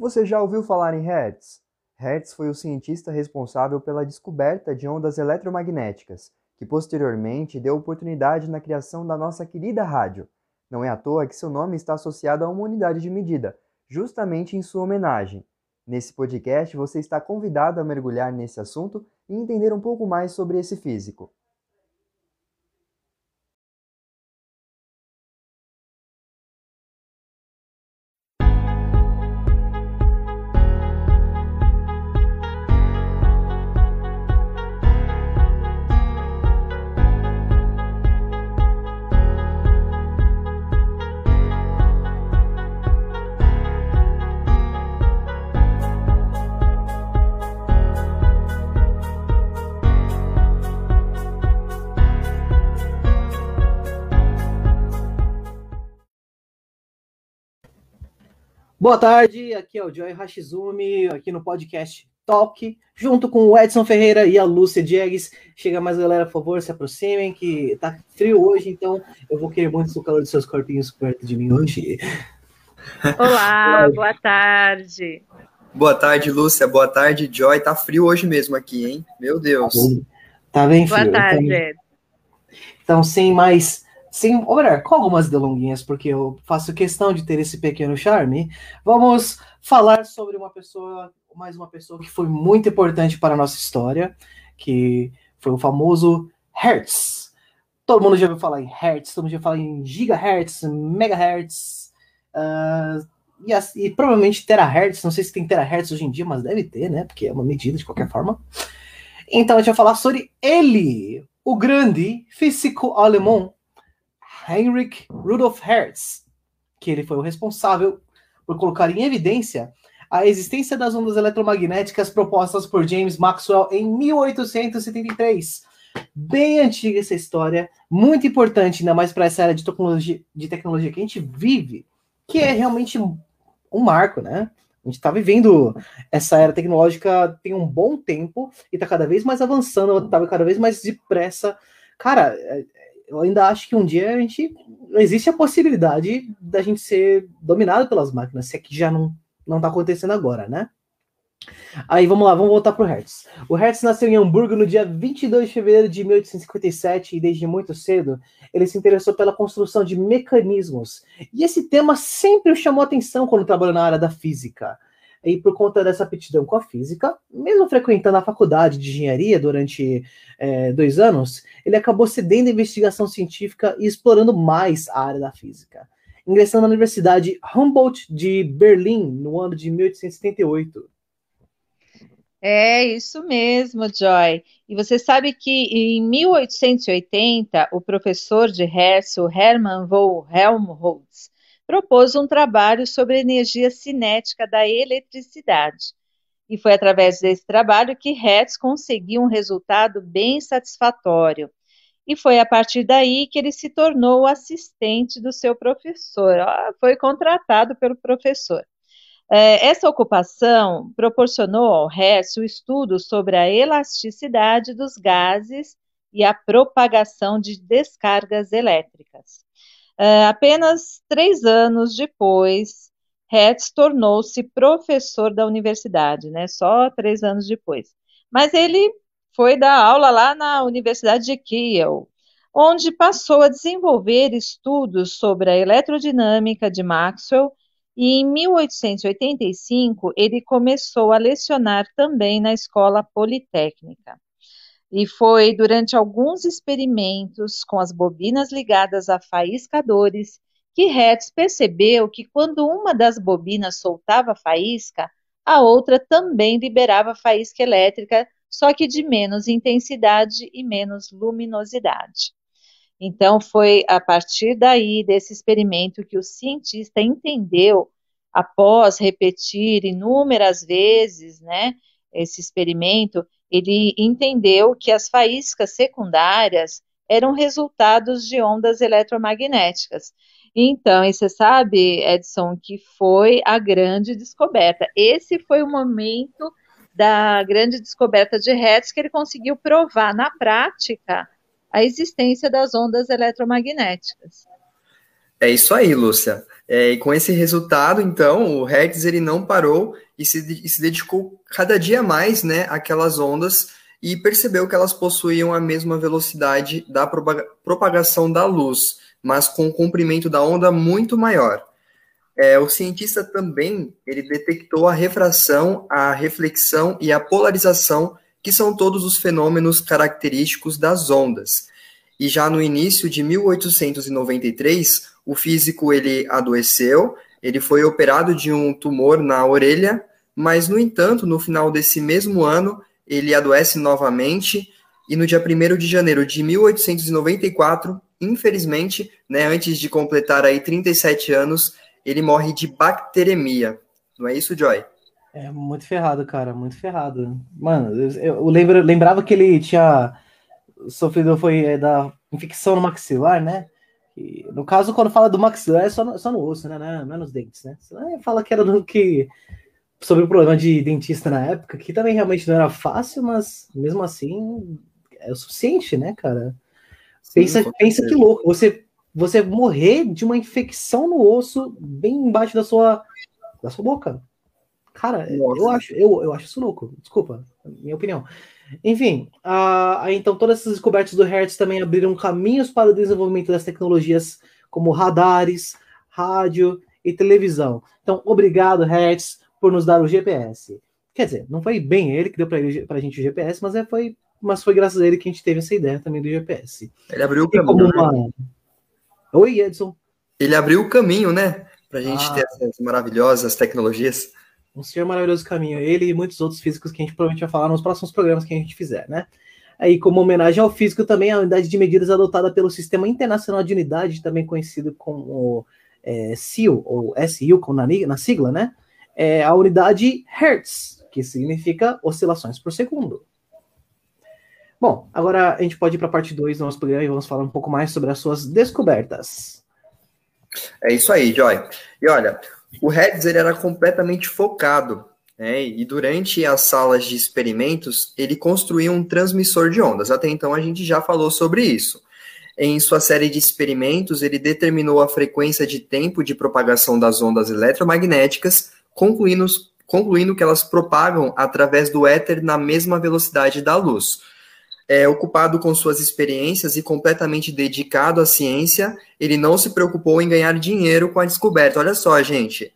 Você já ouviu falar em Hertz? Hertz foi o cientista responsável pela descoberta de ondas eletromagnéticas, que posteriormente deu oportunidade na criação da nossa querida rádio. Não é à toa que seu nome está associado a uma unidade de medida, justamente em sua homenagem. Nesse podcast, você está convidado a mergulhar nesse assunto e entender um pouco mais sobre esse físico. Boa tarde, aqui é o Joy Hashizumi, aqui no podcast Talk, junto com o Edson Ferreira e a Lúcia Diegues. Chega mais, galera, por favor, se aproximem, que tá frio hoje, então eu vou querer muito o calor dos seus corpinhos perto de mim hoje. Olá, boa tarde. Boa tarde, Lúcia. Boa tarde, Joy. Tá frio hoje mesmo aqui, hein? Meu Deus. Tá bem frio. Boa tarde. Então, sem mais Sim, olha, com algumas delonguinhas, porque eu faço questão de ter esse pequeno charme, vamos falar sobre uma pessoa, mais uma pessoa que foi muito importante para a nossa história, que foi o famoso Hertz. Todo mundo já ouviu falar em Hertz, todo mundo já fala em gigahertz, megahertz, uh, e, e, provavelmente terahertz, não sei se tem terahertz hoje em dia, mas deve ter, né, porque é uma medida de qualquer forma. Então a gente vai falar sobre ele, o grande físico alemão Heinrich Rudolf Hertz, que ele foi o responsável por colocar em evidência a existência das ondas eletromagnéticas propostas por James Maxwell em 1873. Bem antiga essa história, muito importante, ainda mais para essa área de tecnologia, de tecnologia que a gente vive, que é realmente um marco, né? A gente está vivendo essa era tecnológica tem um bom tempo e está cada vez mais avançando, está cada vez mais depressa. Cara, é, eu ainda acho que um dia a gente existe a possibilidade da gente ser dominado pelas máquinas, se é que já não não está acontecendo agora, né? Aí vamos lá, vamos voltar para o Hertz. O Hertz nasceu em Hamburgo no dia 22 de fevereiro de 1857 e desde muito cedo ele se interessou pela construção de mecanismos. E esse tema sempre o chamou atenção quando trabalhou na área da física. E por conta dessa aptidão com a física, mesmo frequentando a faculdade de engenharia durante é, dois anos, ele acabou cedendo à investigação científica e explorando mais a área da física, ingressando na Universidade Humboldt de Berlim no ano de 1878. É isso mesmo, Joy. E você sabe que em 1880 o professor de Hertz, Hermann von Helmholtz, propôs um trabalho sobre a energia cinética da eletricidade. E foi através desse trabalho que Hertz conseguiu um resultado bem satisfatório. E foi a partir daí que ele se tornou assistente do seu professor, foi contratado pelo professor. É, essa ocupação proporcionou ao Hertz o estudo sobre a elasticidade dos gases e a propagação de descargas elétricas. Uh, apenas três anos depois, Hertz tornou-se professor da universidade, né? Só três anos depois. Mas ele foi dar aula lá na Universidade de Kiel, onde passou a desenvolver estudos sobre a eletrodinâmica de Maxwell e em 1885 ele começou a lecionar também na Escola Politécnica. E foi durante alguns experimentos com as bobinas ligadas a faiscadores que Hertz percebeu que quando uma das bobinas soltava faísca, a outra também liberava faísca elétrica, só que de menos intensidade e menos luminosidade. Então, foi a partir daí, desse experimento, que o cientista entendeu, após repetir inúmeras vezes, né, esse experimento, ele entendeu que as faíscas secundárias eram resultados de ondas eletromagnéticas. Então, e você sabe, Edson, que foi a grande descoberta. Esse foi o momento da grande descoberta de Hertz que ele conseguiu provar na prática a existência das ondas eletromagnéticas. É isso aí, Lúcia. É, e com esse resultado, então, o Hertz ele não parou e se, e se dedicou cada dia mais né, àquelas ondas e percebeu que elas possuíam a mesma velocidade da propagação da luz, mas com um comprimento da onda muito maior. É, o cientista também ele detectou a refração, a reflexão e a polarização, que são todos os fenômenos característicos das ondas. E já no início de 1893, o físico ele adoeceu, ele foi operado de um tumor na orelha, mas no entanto, no final desse mesmo ano, ele adoece novamente e no dia 1 de janeiro de 1894, infelizmente, né, antes de completar aí 37 anos, ele morre de bacteremia. Não é isso, Joy? É muito ferrado, cara, muito ferrado. Mano, eu, lembro, lembrava que ele tinha sofrido foi é, da infecção no maxilar, né? E, no caso, quando fala do maxilar, é só no, só no osso, né? Não é nos dentes, né? Fala que era do que sobre o problema de dentista na época, que também realmente não era fácil, mas mesmo assim é o suficiente, né, cara? Pensa, Sim, pensa que louco, você você morrer de uma infecção no osso bem embaixo da sua da sua boca. Cara, Nossa. eu acho, eu, eu acho isso louco. Desculpa, minha opinião. Enfim, então todas essas descobertas do Hertz também abriram caminhos para o desenvolvimento das tecnologias como radares, rádio e televisão. Então, obrigado, Hertz, por nos dar o GPS. Quer dizer, não foi bem ele que deu para a gente o GPS, mas, é, foi, mas foi graças a ele que a gente teve essa ideia também do GPS. Ele abriu o caminho. Uma... Né? Oi, Edson. Ele abriu o caminho, né? Para a gente ah. ter essas maravilhosas tecnologias. Um senhor maravilhoso caminho. Ele e muitos outros físicos que a gente provavelmente vai falar nos próximos programas que a gente fizer, né? Aí, como homenagem ao físico, também a unidade de medidas adotada pelo Sistema Internacional de Unidade, também conhecido como é, SIL, ou SIL, como na, na sigla, né? é a unidade Hertz, que significa oscilações por segundo. Bom, agora a gente pode ir para a parte 2 do nosso programa e vamos falar um pouco mais sobre as suas descobertas. É isso aí, Joy. E olha, o Hertz ele era completamente focado, né? E durante as salas de experimentos, ele construía um transmissor de ondas. Até então a gente já falou sobre isso. Em sua série de experimentos, ele determinou a frequência de tempo de propagação das ondas eletromagnéticas concluindo, concluindo que elas propagam através do éter na mesma velocidade da luz. É, ocupado com suas experiências e completamente dedicado à ciência, ele não se preocupou em ganhar dinheiro com a descoberta. Olha só, gente.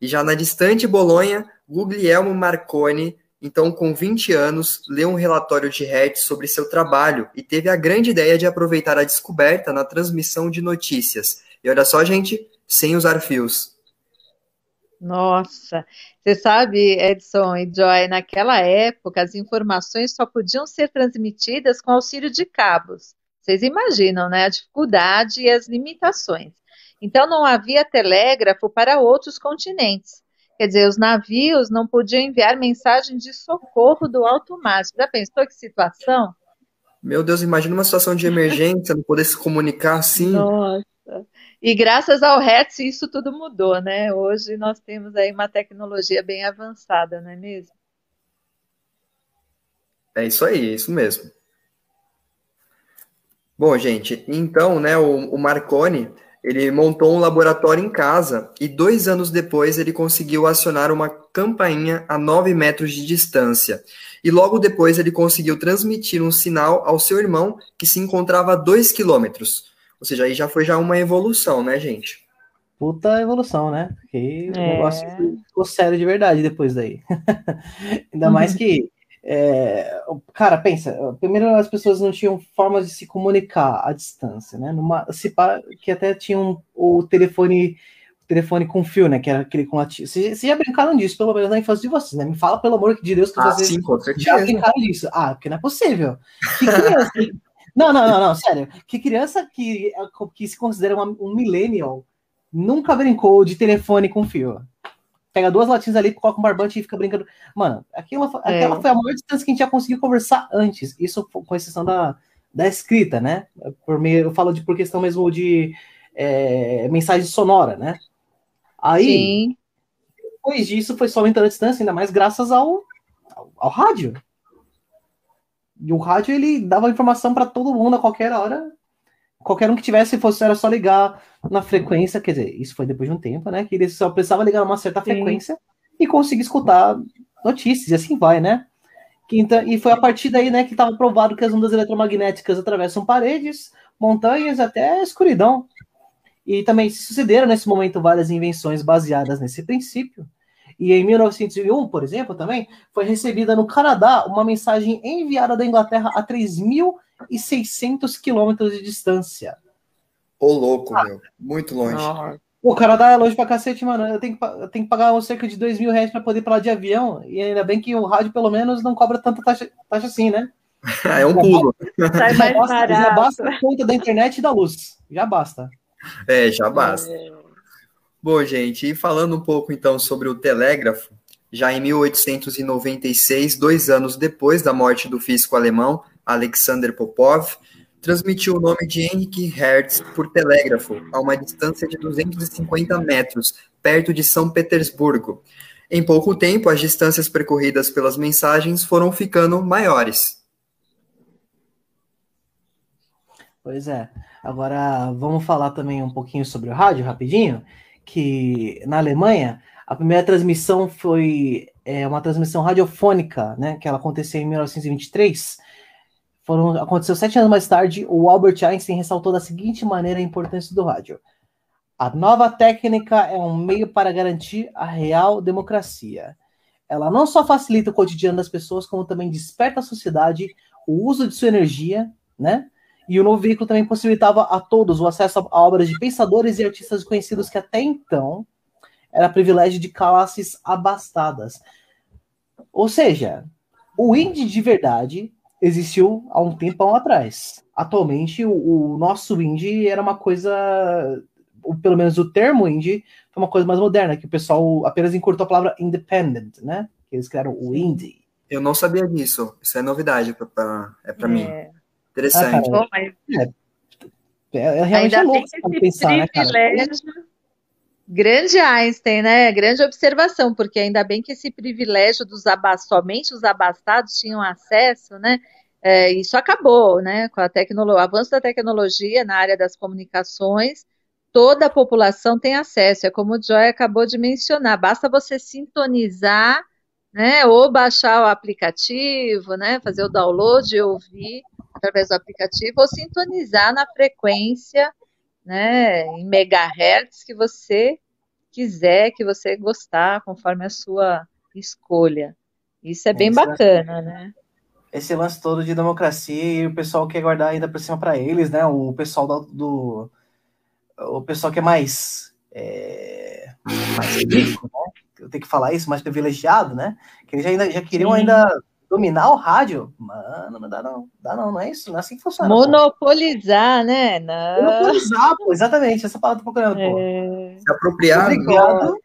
E já na distante Bolonha, Guglielmo Marconi, então com 20 anos, leu um relatório de Hertz sobre seu trabalho e teve a grande ideia de aproveitar a descoberta na transmissão de notícias. E olha só, gente, sem usar fios. Nossa, você sabe, Edson e Joy, naquela época as informações só podiam ser transmitidas com auxílio de cabos. Vocês imaginam, né, a dificuldade e as limitações. Então não havia telégrafo para outros continentes. Quer dizer, os navios não podiam enviar mensagem de socorro do alto mar. Já pensou que situação? Meu Deus, imagina uma situação de emergência, não poder se comunicar assim. Nossa. E graças ao Hertz isso tudo mudou, né? Hoje nós temos aí uma tecnologia bem avançada, não é mesmo? É isso aí, é isso mesmo. Bom, gente, então, né, o, o Marconi, ele montou um laboratório em casa e dois anos depois ele conseguiu acionar uma campainha a 9 metros de distância. E logo depois ele conseguiu transmitir um sinal ao seu irmão que se encontrava a 2 quilômetros. Ou seja, aí já foi já uma evolução, né, gente? Puta evolução, né? Porque é. o negócio ficou sério de verdade depois daí. Ainda mais que. É, cara, pensa, primeiro as pessoas não tinham formas de se comunicar à distância, né? Numa, se, que até tinham o telefone telefone com fio, né? Que era aquele com latinha. Vocês já brincaram disso, pelo menos na infância de vocês, né? Me fala, pelo amor de Deus, que ah, vocês sim, com certeza. já brincaram disso. Ah, porque não é possível. Que criança, não, não, não, não, sério. Que criança que, que se considera uma, um millennial nunca brincou de telefone com fio. Pega duas latinhas ali, coloca um barbante e fica brincando. Mano, aquela, é. aquela foi a maior distância que a gente já conseguiu conversar antes. Isso com exceção da, da escrita, né? Por meio, eu falo de por questão mesmo de é, mensagem sonora, né? Aí, Sim. depois disso, foi só aumentando a distância, ainda mais graças ao, ao, ao rádio. E o rádio ele dava informação para todo mundo a qualquer hora. qualquer um que tivesse, fosse, era só ligar na frequência, quer dizer, isso foi depois de um tempo, né? Que ele só precisava ligar numa certa Sim. frequência e conseguir escutar notícias, e assim vai, né? Quinta, e foi a partir daí, né, que estava provado que as ondas eletromagnéticas atravessam paredes, montanhas, até escuridão. E também se sucederam nesse momento várias invenções baseadas nesse princípio. E em 1901, por exemplo, também foi recebida no Canadá uma mensagem enviada da Inglaterra a 3.600 quilômetros de distância. Ô, louco, ah. meu. Muito longe. O Canadá é longe pra cacete, mano. Eu tenho que, eu tenho que pagar cerca de 2 mil reais pra poder ir pra lá de avião. E ainda bem que o rádio, pelo menos, não cobra tanta taxa, taxa assim, né? é um pulo. Mais já basta, já basta a conta da internet e da luz. Já basta. É, já basta. É. Bom, gente, e falando um pouco então sobre o telégrafo, já em 1896, dois anos depois da morte do físico alemão Alexander Popov, transmitiu o nome de Henrique Hertz por telégrafo a uma distância de 250 metros, perto de São Petersburgo. Em pouco tempo, as distâncias percorridas pelas mensagens foram ficando maiores. Pois é. Agora vamos falar também um pouquinho sobre o rádio, rapidinho que na Alemanha a primeira transmissão foi é, uma transmissão radiofônica, né, que ela aconteceu em 1923. Foram, aconteceu sete anos mais tarde. O Albert Einstein ressaltou da seguinte maneira a importância do rádio: a nova técnica é um meio para garantir a real democracia. Ela não só facilita o cotidiano das pessoas, como também desperta a sociedade o uso de sua energia, né? E o novo veículo também possibilitava a todos o acesso a obras de pensadores e artistas conhecidos que até então era privilégio de classes abastadas. Ou seja, o indie de verdade existiu há um tempão atrás. Atualmente, o, o nosso indie era uma coisa, ou pelo menos o termo indie, foi uma coisa mais moderna, que o pessoal apenas encurtou a palavra independent, né? Que eles criaram o indie. Eu não sabia disso. Isso é novidade pra é para é. mim. Interessante. Ah, mas... é, é, realmente Ainda é louco tem pensar, né, cara? Grande Einstein, né? Grande observação, porque ainda bem que esse privilégio dos abastados, somente os abastados tinham acesso, né? É, isso acabou, né? Com a tecnologia, o avanço da tecnologia na área das comunicações, toda a população tem acesso. É como o Joy acabou de mencionar, basta você sintonizar, né? Ou baixar o aplicativo, né? Fazer o download e ouvir através do aplicativo ou sintonizar na frequência, né, em megahertz que você quiser, que você gostar, conforme a sua escolha. Isso é bem bacana, né? Esse lance todo de democracia e o pessoal quer guardar ainda por cima para eles, né? O pessoal do, do, o pessoal que é mais é, mais rico, né? Eu tenho que falar isso, mais privilegiado, né? Que eles já, ainda, já queriam Sim. ainda dominar o rádio, mano, não dá não, dá não, não é isso, não é assim que funciona. Monopolizar, pô. né? Não. Monopolizar, pô, exatamente, essa palavra tô procurando, pô. É... Se apropriar. Obrigado,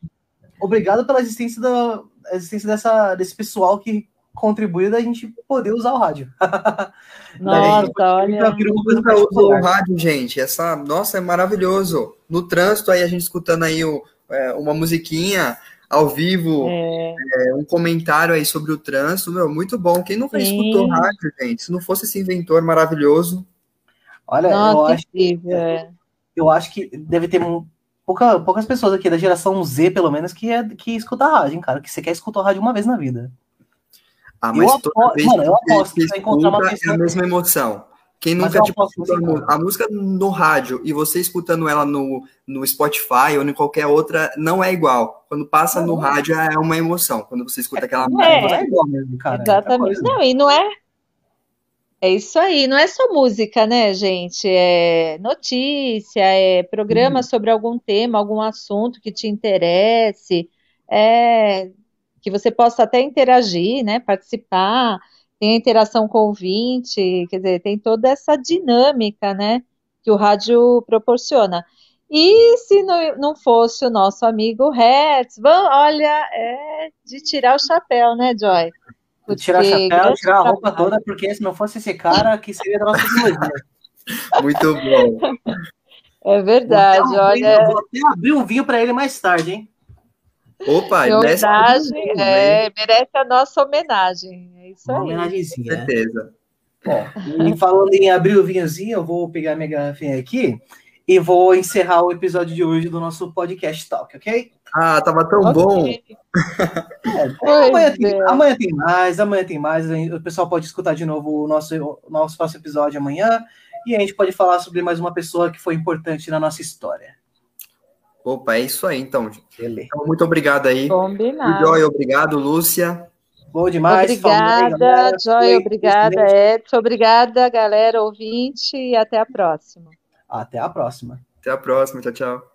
obrigado pela existência, da, existência dessa, desse pessoal que contribuiu da gente poder usar o rádio. Nossa, olha. Nunca usou o rádio, gente. Essa, nossa, é maravilhoso. No trânsito aí a gente escutando aí o, é, uma musiquinha, ao vivo, é. É, um comentário aí sobre o trânsito, meu, muito bom. Quem nunca Sim. escutou rádio, gente? Se não fosse esse inventor maravilhoso. Olha, Nossa, eu, acho, que, é. eu acho que deve ter pouca, poucas pessoas aqui da geração Z, pelo menos, que, é, que escuta rádio, hein, cara. Que você quer escutar rádio uma vez na vida. Ah, mas eu toda aposto, vez mano, eu aposto que você vai encontrar uma pessoa. É a mesma emoção. Quem nunca tipo, escutou a música no rádio e você escutando ela no, no Spotify ou em qualquer outra, não é igual. Quando passa não, no é. rádio é uma emoção. Quando você escuta aquela música, é, é igual mesmo, cara. É Exatamente. Não, e não é. É isso aí, não é só música, né, gente? É notícia, é programa hum. sobre algum tema, algum assunto que te interesse, é que você possa até interagir, né, participar tem a interação com o ouvinte, quer dizer, tem toda essa dinâmica, né, que o rádio proporciona. E se não, não fosse o nosso amigo Hertz, vamos, olha, é de tirar o chapéu, né, Joy? Porque tirar o chapéu, tirar a roupa toda, porque se não fosse esse cara, que seria da nossa tecnologia. Muito bom. É verdade, vou olha. vou até abrir um vinho para ele mais tarde, hein? Opa, merece, homenagem, é, merece a nossa homenagem. É isso Uma aí. Com certeza. Bom, e falando em abrir o vinhozinho, eu vou pegar minha garrafinha aqui e vou encerrar o episódio de hoje do nosso podcast Talk, ok? Ah, tava tão okay. bom. É, amanhã, tem, é. amanhã, tem, mais, amanhã tem mais. O pessoal pode escutar de novo o nosso, o nosso próximo episódio amanhã. E a gente pode falar sobre mais uma pessoa que foi importante na nossa história. Opa, é isso aí, então. então muito obrigado aí. Combinado. Joy, obrigado, Lúcia. Bom demais. Obrigada, Joy, obrigada, Edson. Obrigada, galera ouvinte, e até a próxima. Até a próxima. Até a próxima, tchau, tchau.